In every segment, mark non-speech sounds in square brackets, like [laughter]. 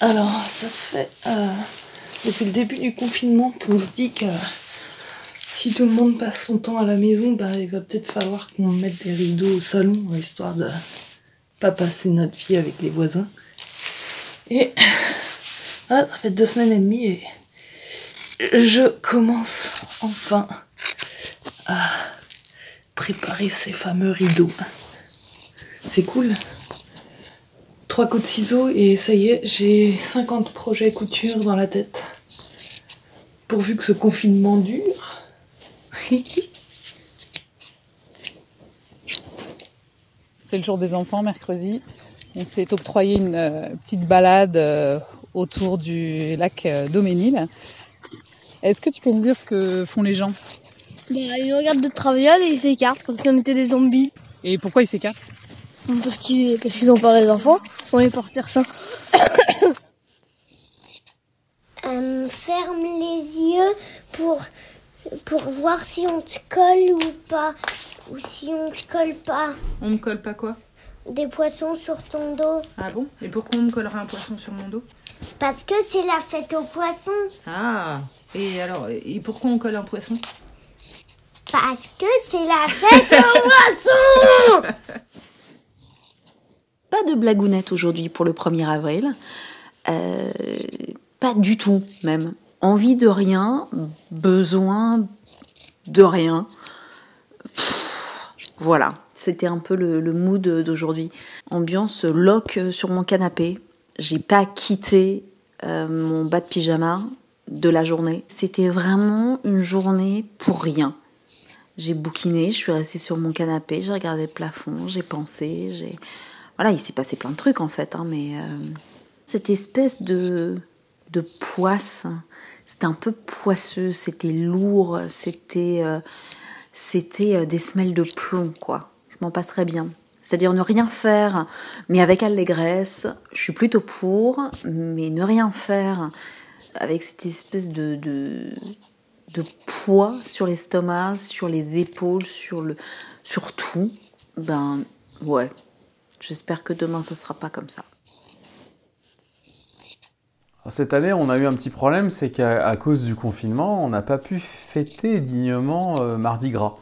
Alors, ça fait euh, depuis le début du confinement qu'on se dit que si tout le monde passe son temps à la maison, bah, il va peut-être falloir qu'on mette des rideaux au salon, histoire de pas passer notre vie avec les voisins. Et ah, ça fait deux semaines et demie et je commence enfin à préparer ces fameux rideaux. C'est cool. Trois coups de ciseaux et ça y est, j'ai 50 projets couture dans la tête. Pourvu que ce confinement dure. [laughs] C'est le jour des enfants, mercredi. On s'est octroyé une euh, petite balade euh, autour du lac euh, Doménil. Est-ce que tu peux me dire ce que font les gens? Bah, Ils regardent de travail et ils s'écartent comme si on était des zombies. Et pourquoi ils s'écartent? Parce qu'ils parce qu'ils ont peur des enfants. On les porte ça. [coughs] Euh, ferme les yeux pour, pour voir si on te colle ou pas. Ou si on te colle pas. On me colle pas quoi? Des poissons sur ton dos. Ah bon? Et pourquoi on me collerait un poisson sur mon dos? Parce que c'est la fête aux poissons. Ah Et alors, et pourquoi on colle un poisson? Parce que c'est la fête aux [laughs] poissons [laughs] Pas de blagounette aujourd'hui pour le 1er avril. Euh, pas du tout même. Envie de rien, besoin de rien. Voilà, c'était un peu le, mood d'aujourd'hui. Ambiance lock sur mon canapé. J'ai pas quitté euh, mon bas de pyjama de la journée. C'était vraiment une journée pour rien. J'ai bouquiné, je suis restée sur mon canapé, j'ai regardé le plafond, j'ai pensé, j'ai voilà, il s'est passé plein de trucs en fait, hein, mais euh, cette espèce de poisse, c'était un peu poisseux, c'était lourd, c'était euh, c'était euh, des semelles de plomb quoi. Je m'en passerais bien. C'est-à-dire ne rien faire, mais avec allégresse. Je suis plutôt pour, mais ne rien faire avec cette espèce de, de, poids sur l'estomac, sur les épaules, sur, sur tout. Ben ouais, j'espère que demain ça sera pas comme ça. Cette année, on a eu un petit problème, c'est qu'à cause du confinement, on n'a pas pu fêter dignement euh, Mardi Gras.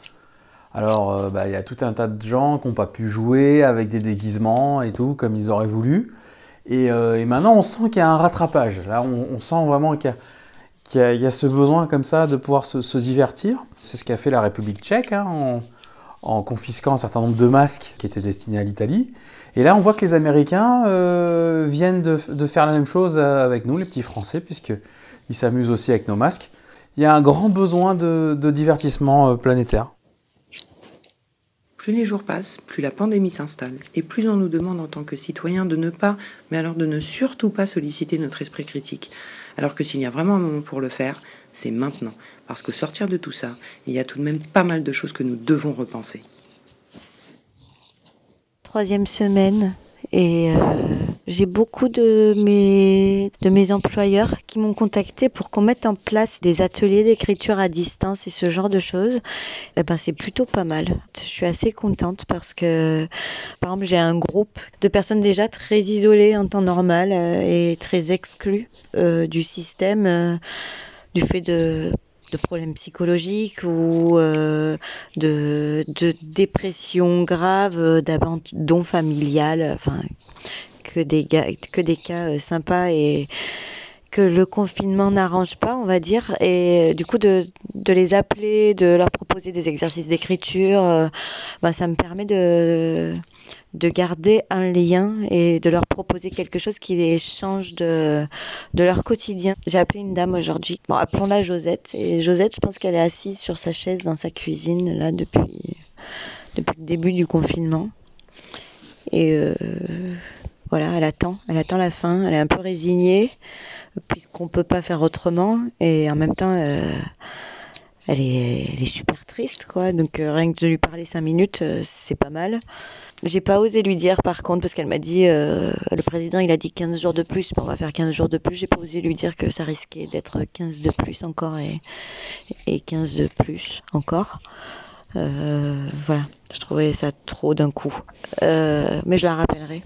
Alors, euh, bah, il y a tout un tas de gens qui n'ont pas pu jouer avec des déguisements et tout, comme ils auraient voulu. Et, euh, maintenant, on sent qu'il y a un rattrapage. Là, on, sent vraiment qu'il y, a ce besoin comme ça de pouvoir se, divertir. C'est ce qu'a fait la République tchèque hein, en, confisquant un certain nombre de masques qui étaient destinés à l'Italie. Et là, on voit que les Américains euh, viennent de, faire la même chose avec nous, les petits Français, puisqu'ils s'amusent aussi avec nos masques. Il y a un grand besoin de, de divertissement euh, planétaire. Plus les jours passent, plus la pandémie s'installe, et plus on nous demande en tant que citoyens de ne pas, mais alors de ne surtout pas solliciter notre esprit critique. Alors que s'il y a vraiment un moment pour le faire, c'est maintenant. Parce que sortir de tout ça, il y a tout de même pas mal de choses que nous devons repenser. Troisième semaine, et euh, j'ai beaucoup de mes, de mes employeurs qui m'ont contacté pour qu'on mette en place des ateliers d'écriture à distance et ce genre de choses. Et ben, c'est plutôt pas mal. Je suis assez contente parce que, par exemple, j'ai un groupe de personnes déjà très isolées en temps normal euh, et très exclues euh, du système euh, du fait de de problèmes psychologiques ou de, de dépression grave, d'abandon familial, que des que des cas euh, sympas et que le confinement n'arrange pas, on va dire, et euh, du coup de, de les appeler, de leur proposer des exercices d'écriture, bah, ça me permet de, de garder un lien et de leur proposer quelque chose qui les change de, de leur quotidien. J'ai appelé une dame aujourd'hui, bon, appelons-la Josette, et Josette, je pense qu'elle est assise sur sa chaise dans sa cuisine, là, depuis, depuis le début du confinement. Et voilà, elle attend, elle attend la fin, elle est un peu résignée puisqu'on peut pas faire autrement et en même temps euh, elle est super triste quoi. Donc euh, rien que de lui parler cinq minutes euh, c'est pas mal. J'ai pas osé lui dire par contre parce qu'elle m'a dit le président il a dit 15 jours de plus. Bon, on va faire 15 jours de plus. J'ai pas osé lui dire que ça risquait d'être 15 de plus encore et, et 15 de plus encore. Voilà. Je trouvais ça trop d'un coup. Mais je la rappellerai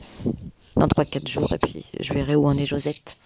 dans 3-4 jours et puis je verrai où en est Josette.